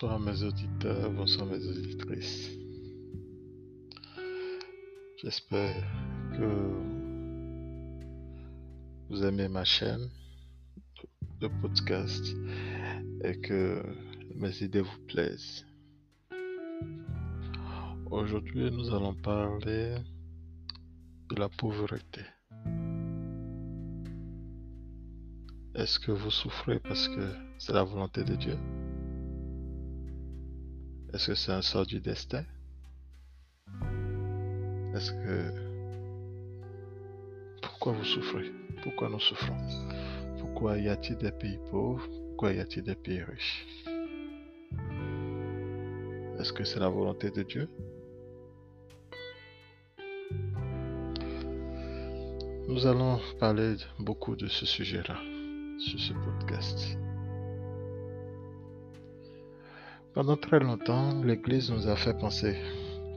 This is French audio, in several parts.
Bonsoir mes auditeurs, bonsoir mes auditrices. J'espère que vous aimez ma chaîne de podcast et que mes idées vous plaisent. Aujourd'hui, nous allons parler de la pauvreté. Est-ce que vous souffrez parce que c'est la volonté de Dieu? Est-ce que c'est un sort du destin? Est-ce que... Pourquoi vous souffrez? Pourquoi nous souffrons? Pourquoi y a-t-il des pays pauvres? Pourquoi y a-t-il des pays riches? Est-ce que c'est la volonté de Dieu? Nous allons parler beaucoup de ce sujet-là sur ce podcast. Pendant très longtemps, l'Église nous a fait penser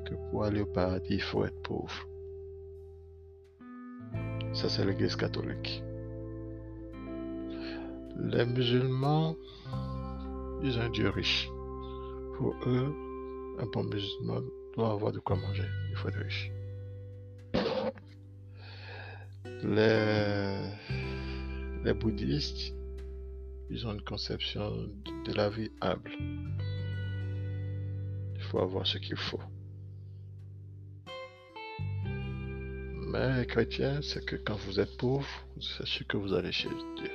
que pour aller au paradis, il faut être pauvre. Ça, c'est l'Église catholique. Les musulmans, ils ont un Dieu riche. Pour eux, un bon musulman doit avoir de quoi manger. Il faut être riche. Les, les bouddhistes, ils ont une conception de la vie humble. Faut avoir ce qu'il faut. Mais les chrétiens, c'est que quand vous êtes pauvre, c'est sûr que vous allez chez Dieu.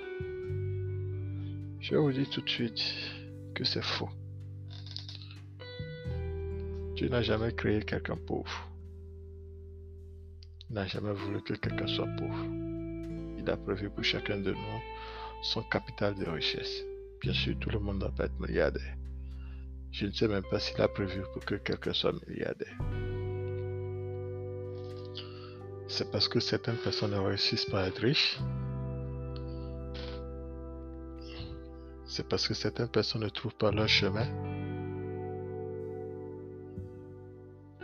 Je vous dis tout de suite que c'est faux. Dieu n'a jamais créé quelqu'un pauvre. Il n'a jamais voulu que quelqu'un soit pauvre. Il a prévu pour chacun de nous son capital de richesse. Bien sûr, tout le monde doit pas être milliardaire. Je ne sais même pas s'il a prévu pour que quelqu'un soit milliardaire. C'est parce que certaines personnes réussissent par être riches. C'est parce que certaines personnes ne trouvent pas leur chemin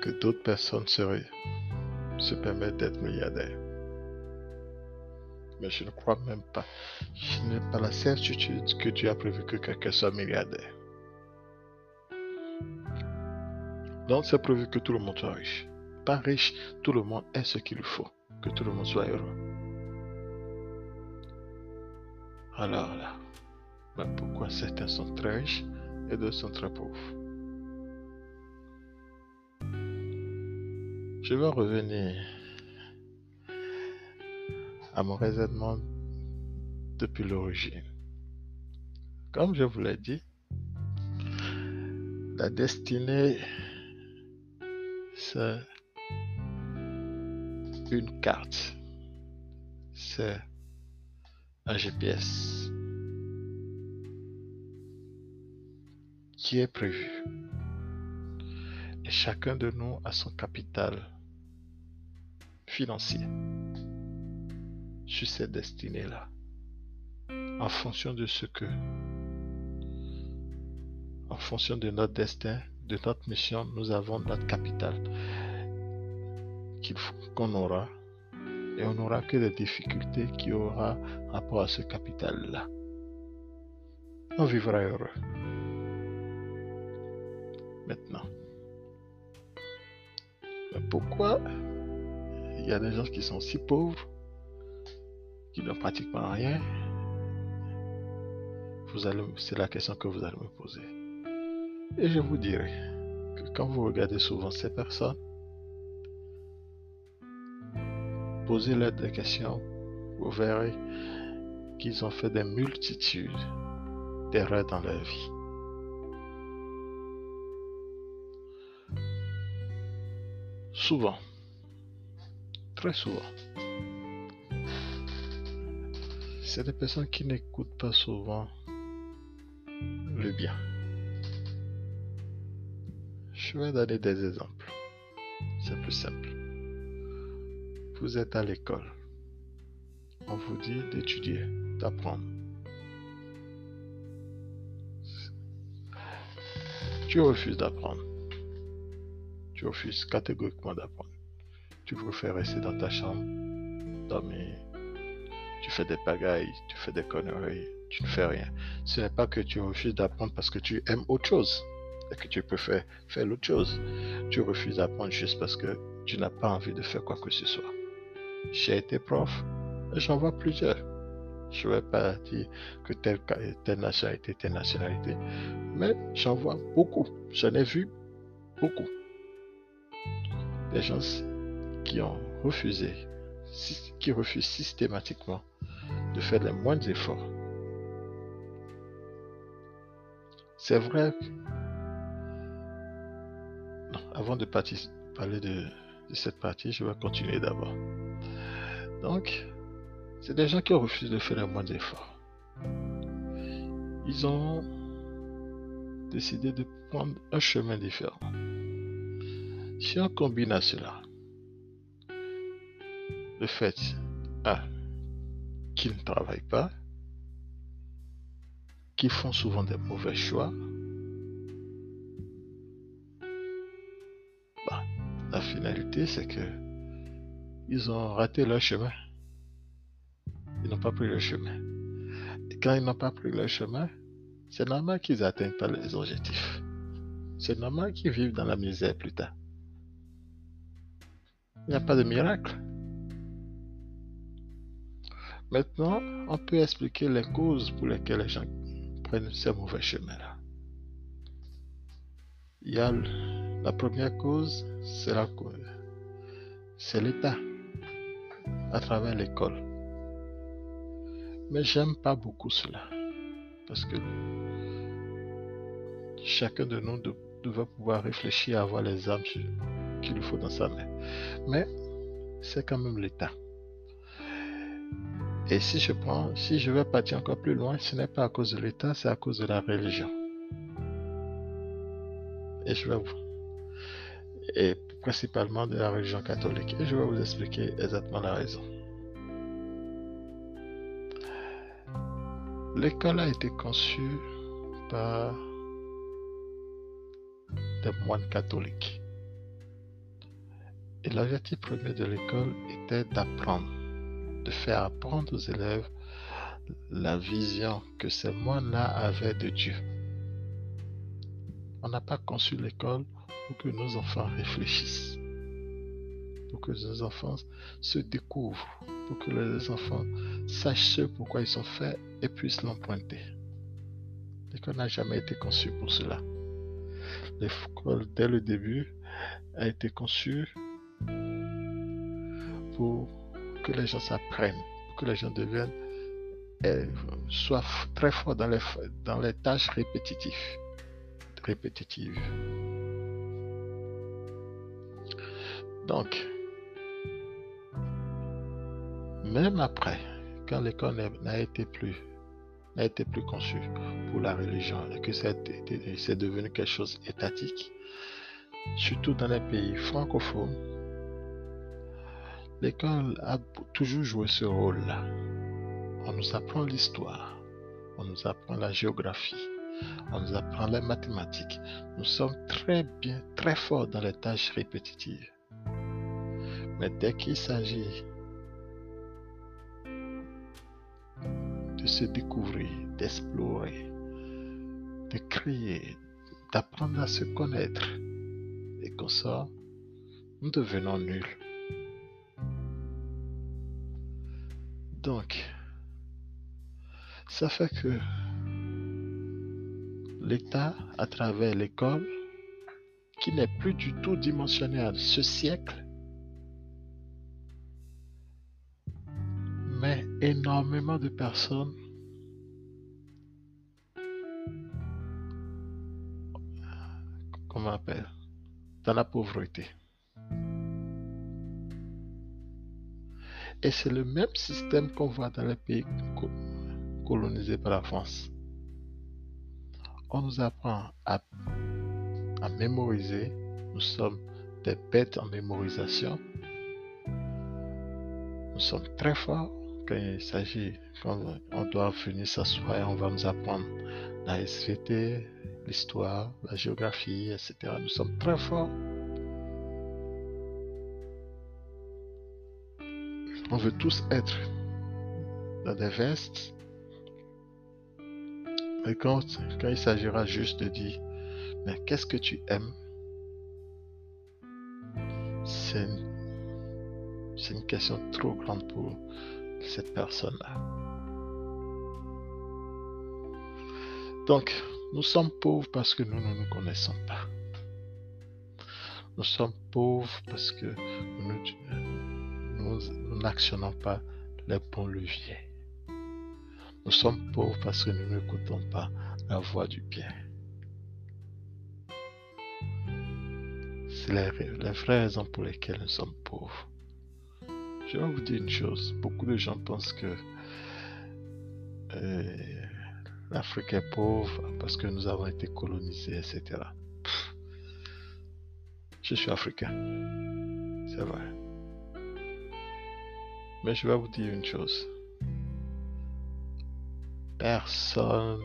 que d'autres personnes se permettent d'être milliardaires. Mais je ne crois même pas. Je n'ai pas la certitude que Dieu a prévu que quelqu'un soit milliardaire. Donc c'est prévu que tout le monde soit riche. Pas riche, tout le monde ait ce qu'il faut. Que tout le monde soit heureux. Alors là, mais pourquoi certains sont très riches et d'autres sont très pauvres? Je vais revenir à mon raisonnement depuis l'origine. Comme je vous l'ai dit, la destinée, c'est une carte. C'est un GPS qui est prévu. Et chacun de nous a son capital financier sur cette destinée-là. En fonction de ce que, en fonction de notre destin, de notre mission, nous avons notre capital qu'on aura. Et on n'aura que des difficultés qui aura rapport à ce capital-là. On vivra heureux. Maintenant. Mais pourquoi il y a des gens qui sont si pauvres, qui ne pratiquent pas rien? Vous allez, C'est la question que vous allez me poser. Et je vous dirai que quand vous regardez souvent ces personnes, posez-leur des questions, vous verrez qu'ils ont fait des multitudes d'erreurs dans leur vie. Souvent, très souvent, c'est des personnes qui n'écoutent pas souvent le bien. Je vais donner des exemples. C'est plus simple. Vous êtes à l'école. On vous dit d'étudier, d'apprendre. Tu refuses d'apprendre. Tu refuses catégoriquement d'apprendre. Tu préfères rester dans ta chambre, dormir. Tu fais des pagailles, tu fais des conneries, tu ne fais rien. Ce n'est pas que tu refuses d'apprendre parce que tu aimes autre chose que tu préfères faire l'autre chose. Tu refuses d'apprendre juste parce que tu n'as pas envie de faire quoi que ce soit. J'ai été prof, j'en vois plusieurs. Je ne vais pas dire que telle, telle nationalité, telle nationalité, mais j'en vois beaucoup. J'en ai vu beaucoup. Des gens qui ont refusé, qui refusent systématiquement de faire les moindres efforts. C'est vrai. Avant de parler de, cette partie, je vais continuer d'abord. Donc, c'est des gens qui refusent de faire les moindres efforts. Ils ont décidé de prendre un chemin différent. Si on combine à cela le fait qu'ils ne travaillent pas, qu'ils font souvent des mauvais choix, c'est que ils ont raté leur chemin. Ils n'ont pas pris le chemin. Et quand ils n'ont pas pris le chemin, c'est normal qu'ils n'atteignent pas les objectifs. C'est normal qu'ils vivent dans la misère plus tard. Il n'y a pas de miracle. Maintenant, on peut expliquer les causes pour lesquelles les gens prennent ces mauvais chemins-là. Il y a la première cause, c'est l'État à travers l'école. Mais j'aime pas beaucoup cela. Parce que chacun de nous devrait pouvoir réfléchir à avoir les armes qu'il lui faut dans sa main. Mais c'est quand même l'État. Et si je prends, si je vais partir encore plus loin, ce n'est pas à cause de l'État, c'est à cause de la religion. Et je vais vous, et principalement de la religion catholique. Et je vais vous expliquer exactement la raison. L'école a été conçue par des moines catholiques. Et l'objectif premier de l'école était d'apprendre, de faire apprendre aux élèves la vision que ces moines-là avaient de Dieu. On n'a pas conçu l'école que nos enfants réfléchissent, pour que nos enfants se découvrent, pour que les enfants sachent ce pourquoi ils sont faits et puissent l'emprunter. L'école n'a jamais été conçue pour cela. L'école, dès le début, a été conçue pour que les gens s'apprennent, pour que les gens deviennent, euh, soient très forts dans les, dans les tâches répétitives. répétitives. Donc, même après, quand l'école n'a été plus n'a été plus conçu pour la religion et que c'est devenu quelque chose étatique, surtout dans les pays francophones, l'école a toujours joué ce rôle-là. On nous apprend l'histoire, on nous apprend la géographie, on nous apprend les mathématiques. Nous sommes très bien, très forts dans les tâches répétitives. Mais dès qu'il s'agit de se découvrir, d'explorer, de créer, d'apprendre à se connaître. Et comme ça, nous devenons nuls. Donc, ça fait que l'État, à travers l'école, qui n'est plus du tout dimensionné à ce siècle, énormément de personnes comment on appelle? Dans la pauvreté. Et c'est le même système qu'on voit dans les pays colonisés par la France. On nous apprend à, à mémoriser. Nous sommes des bêtes en mémorisation. Nous sommes très forts quand il s'agit, quand on doit venir s'asseoir et on va nous apprendre la SVT, l'histoire, la géographie, etc. Nous sommes très forts. On veut tous être dans des vestes Et quand, quand il s'agira juste de dire, mais qu'est-ce que tu aimes? C'est une, une question trop grande pour cette personne-là. Donc, nous sommes pauvres parce que nous ne nous connaissons pas. Nous sommes pauvres parce que nous n'actionnons pas les bons leviers. Nous sommes pauvres parce que nous n'écoutons pas la voix du bien. C'est les, vraies raisons pour lesquelles nous sommes pauvres. Je vais vous dire une chose. Beaucoup de gens pensent que euh, l'Afrique est pauvre parce que nous avons été colonisés, etc. Je suis africain. C'est vrai. Mais je vais vous dire une chose. Personne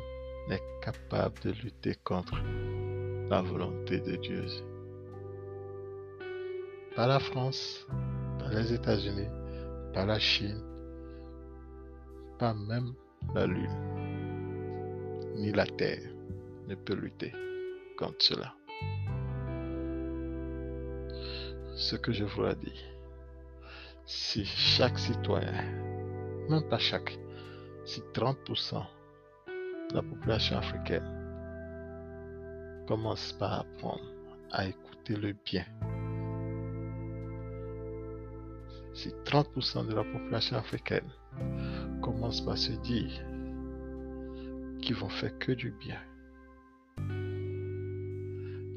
n'est capable de lutter contre la volonté de Dieu. Pas la France, pas les États-Unis, pas la Chine, pas même la Lune, ni la Terre ne peut lutter contre cela. Ce que je vous ai dit, si chaque citoyen, même pas chaque, si 30% de la population africaine commence par apprendre à écouter le bien, si 30% de la population africaine commence par se dire qu'ils vont faire que du bien,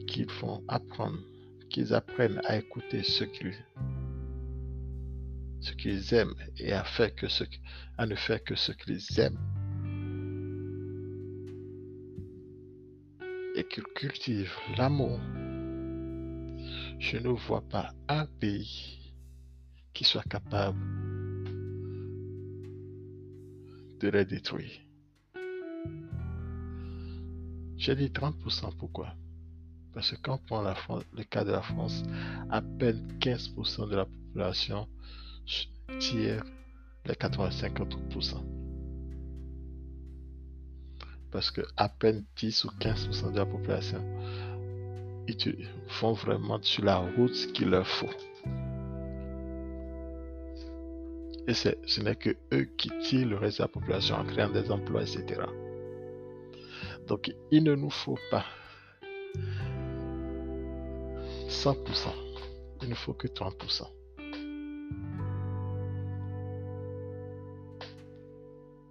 qu'ils vont apprendre, qu'ils apprennent à écouter ce qu'ils aiment et à, à ne faire que ce qu'ils aiment. Et qu'ils cultivent l'amour. Je ne vois pas un pays qui soit capable de les détruire. J'ai dit 30%, pourquoi? Parce que quand on prend la le cas de la France, à peine 15% de la population tire les 85% Parce que à peine 10 ou 15% de la population ils font vraiment sur la route ce qu'il leur faut. Et ce n'est que eux qui tirent le reste de la population en créant des emplois, etc. Donc il ne nous faut pas 100%. Il ne faut que 30%.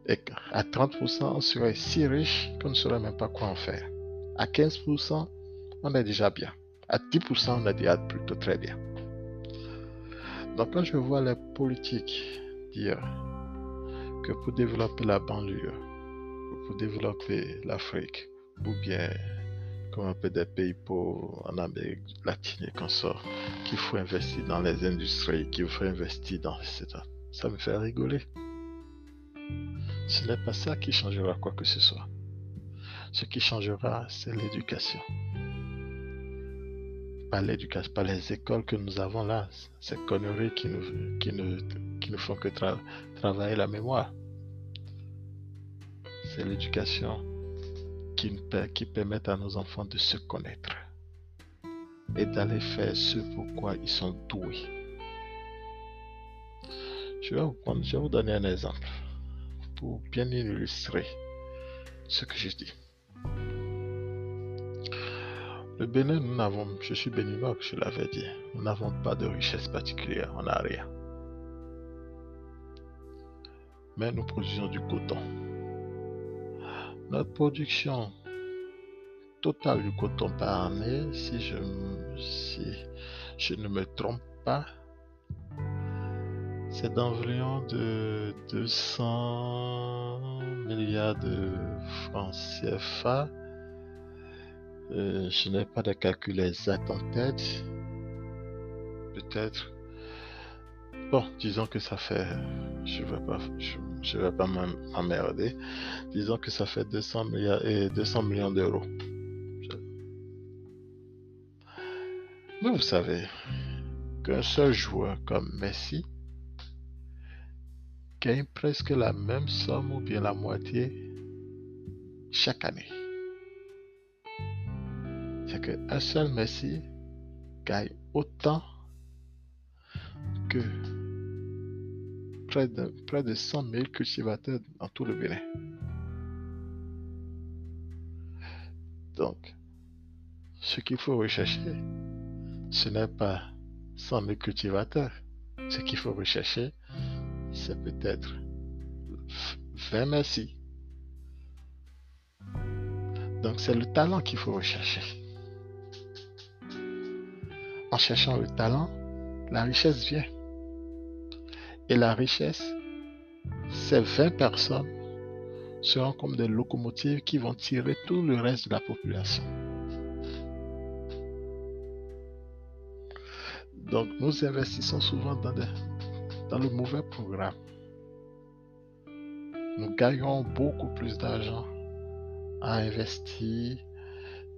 Et à 30%, on serait si riche qu'on ne saurait même pas quoi en faire. À 15%, on est déjà bien. À 10%, on est déjà plutôt très bien. Donc quand je vois les politiques dire que pour développer la banlieue, pour développer l'Afrique, ou bien comme un peu des pays pauvres en Amérique latine et qu'on sort, qu'il faut investir dans les industries, qu'il faut investir dans etc. Ça me fait rigoler. Ce n'est pas ça qui changera quoi que ce soit. Ce qui changera, c'est l'éducation. Pas l'éducation, pas les écoles que nous avons là. Ces conneries qui nous, qui qui font que travailler la mémoire. C'est l'éducation qui, permet à nos enfants de se connaître et d'aller faire ce pourquoi ils sont doués. Je vais je vais vous donner un exemple pour bien illustrer ce que je dis. Le Bénin, nous n'avons, je suis béninois, je l'avais dit, nous n'avons pas de richesse particulière, on n'a rien. Mais nous produisons du coton. Notre production totale du coton par année, si je, ne me trompe pas, c'est d'environ de 200 milliards de francs CFA. Euh, je n'ai pas de calcul exact en tête. Peut-être. Bon, disons que ça fait. Je ne vais pas, je, vais pas m'emmerder. Disons que ça fait 200 milliards et 200 millions d'euros. Mais vous savez qu'un seul joueur comme Messi gagne presque la même somme ou bien la moitié chaque année. C'est qu'un seul Messie gagne autant que près de, près de 100 000 cultivateurs dans tout le Bénin. Donc, ce qu'il faut rechercher, ce n'est pas 100 000 cultivateurs. Ce qu'il faut rechercher, c'est peut-être 20 merci. Donc, c'est le talent qu'il faut rechercher. En cherchant le talent, la richesse vient. Et la richesse, ces 20 personnes seront comme des locomotives qui vont tirer tout le reste de la population. Donc nous investissons souvent dans, le mauvais programme. Nous gagnons beaucoup plus d'argent à investir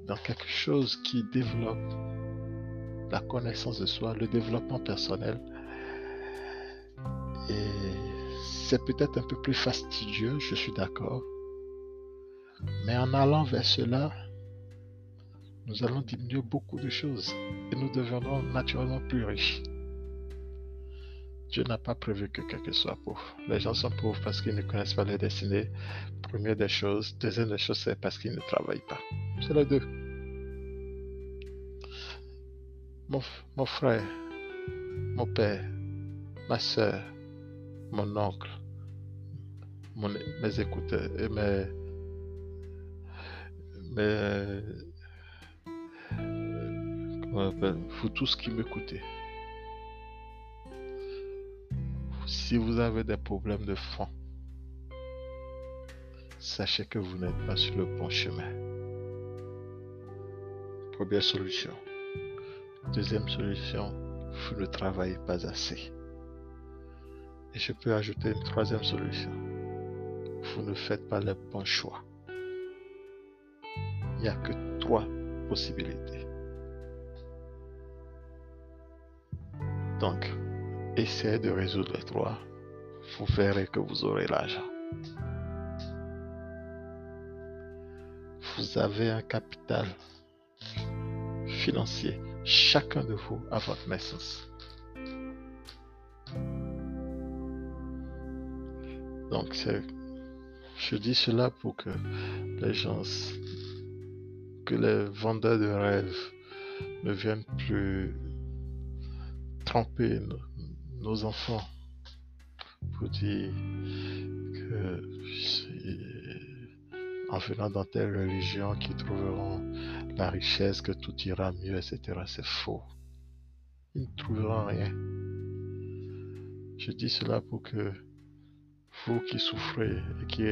dans quelque chose qui développe la connaissance de soi, le développement personnel. Et c'est peut-être un peu plus fastidieux, je suis d'accord. Mais en allant vers cela, nous allons diminuer beaucoup de choses et nous deviendrons naturellement plus riches. Dieu n'a pas prévu que quelqu'un soit pauvre. Les gens sont pauvres parce qu'ils ne connaissent pas leur destinée. Première des choses. Deuxième des choses, c'est parce qu'ils ne travaillent pas. C'est les deux. Mon, frère, mon père, ma soeur, mon oncle, mes écouteurs et mes, mes vous tous qui m'écoutez. Si vous avez des problèmes de fond, sachez que vous n'êtes pas sur le bon chemin. Première solution. Deuxième solution, vous ne travaillez pas assez. Et je peux ajouter une troisième solution. Vous ne faites pas le bon choix. Il n'y a que trois possibilités. Donc, essayez de résoudre les trois. Vous verrez que vous aurez l'argent. Vous avez un capital financier, chacun de vous, à votre naissance. Donc, je dis cela pour que les gens, que les vendeurs de rêves ne viennent plus tromper nos enfants pour dire que en venant dans telle religion qu'ils trouveront la richesse, que tout ira mieux, etc. C'est faux. Ils ne trouveront rien. Je dis cela pour que vous qui souffrez et qui,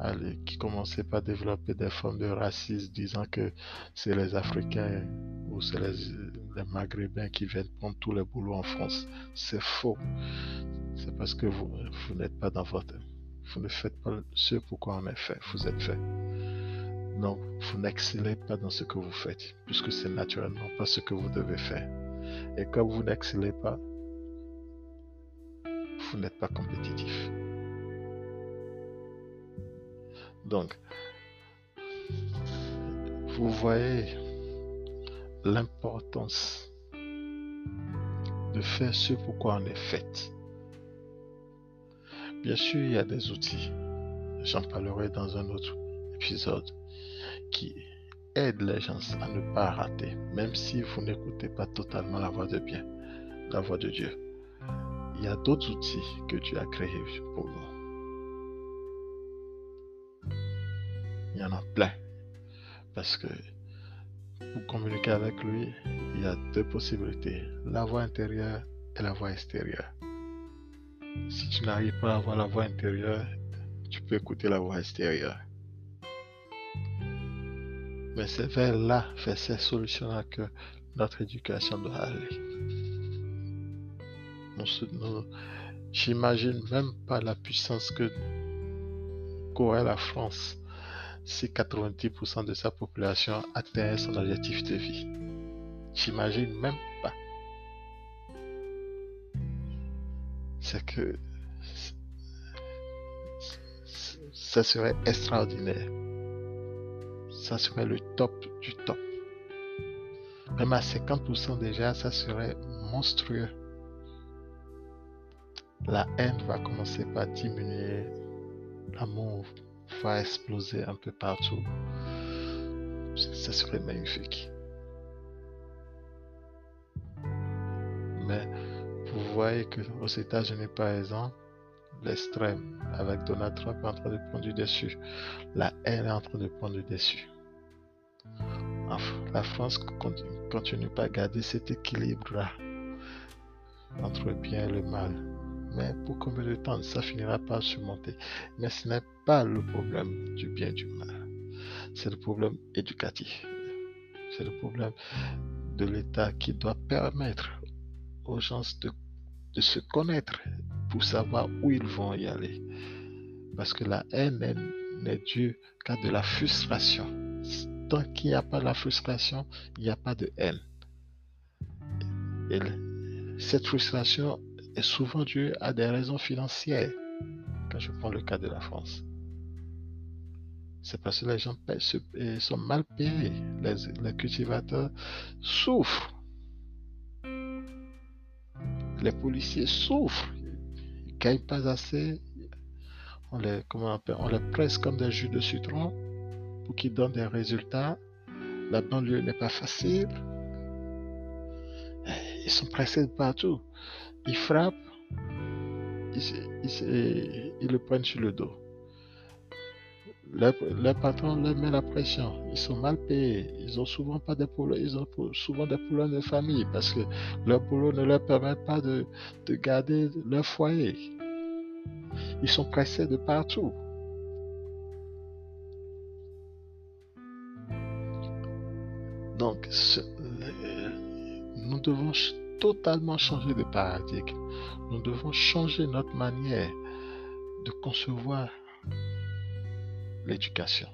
allez, commencez pas à développer des formes de racisme disant que c'est les Africains ou c'est les, Maghrébins qui viennent prendre tous les boulots en France, c'est faux. C'est parce que vous n'êtes pas dans votre... Vous ne faites pas ce pourquoi on est fait. Vous êtes fait. Non, vous n'excellez pas dans ce que vous faites, puisque c'est naturellement pas ce que vous devez faire. Et comme vous n'excellez pas, vous n'êtes pas compétitif. Donc, vous voyez l'importance de faire ce pourquoi on est fait. Bien sûr, il y a des outils, j'en parlerai dans un autre épisode, qui aident les gens à ne pas rater, même si vous n'écoutez pas totalement la voix de la voix de Dieu. Il y a d'autres outils que Dieu a créés pour vous. Il y en a plein. Parce que pour communiquer avec lui, il y a deux possibilités, la voix intérieure et la voix extérieure. Si tu n'arrives pas à avoir la voix intérieure, tu peux écouter la voix extérieure. Mais c'est vers là, vers ces solutions-là que notre éducation doit aller. J'imagine même pas la puissance que qu'aurait la France si 90% de sa population atteint son objectif de vie. J'imagine même pas. C'est que ça serait extraordinaire. ça serait le top du top. Même à 50% déjà, ça serait monstrueux. La haine va commencer par diminuer. L'amour va exploser un peu partout. Ça serait magnifique. Voyez que aux États-Unis, par exemple, l'extrême avec Donald Trump est en train de prendre du dessus. La haine est en train de prendre du dessus. La France continue, continue pas à garder cet équilibre-là entre le bien et le mal. Mais pour combien de temps ça finira par surmonter Mais ce n'est pas le problème du bien et du mal. C'est le problème éducatif. C'est le problème de l'État qui doit permettre aux gens de, de se connaître pour savoir où ils vont y aller. Parce que la haine n'est due qu'à de la frustration. Tant qu'il n'y a pas la frustration, il n'y a pas de haine. Et cette frustration est souvent due à des raisons financières. Quand je prends le cas de la France. C'est parce que les gens sont mal payés. Les, les cultivateurs souffrent. Les policiers souffrent gagnent pas assez, on les, comment on, les presse comme des jus de citron pour qu'ils donnent des résultats. La banlieue n'est pas facile. Ils sont pressés de partout. Ils frappent, ils, le prennent sur le dos. Le, patron leur met la pression. Ils sont mal payés. Ils ont souvent pas de ils ont souvent des problèmes de famille parce que leur boulot ne leur permet pas de, de garder leur foyer. Ils sont pressés de partout. Donc, nous devons totalement changer de paradigme. Nous devons changer notre manière de concevoir l'éducation.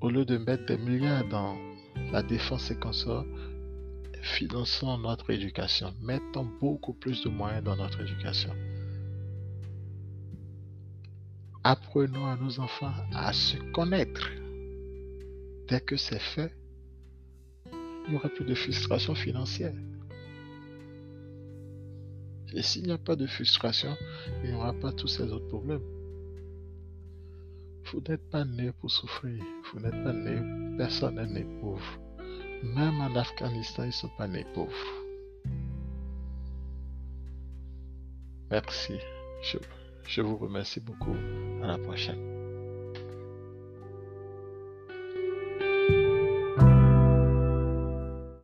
Au lieu de mettre des milliards dans la défense et consorts, finançons notre éducation. Mettons beaucoup plus de moyens dans notre éducation. Apprenons à nos enfants à se connaître. Dès que c'est fait, il n'y aura plus de frustration financière. Et s'il n'y a pas de frustration, il n'y aura pas tous ces autres problèmes. Vous n'êtes pas né pour souffrir. Vous n'êtes pas né, personne n'est né pauvre. Même en Afghanistan, ils ne sont pas nés pauvres. Merci. Je, je vous remercie beaucoup. À la prochaine.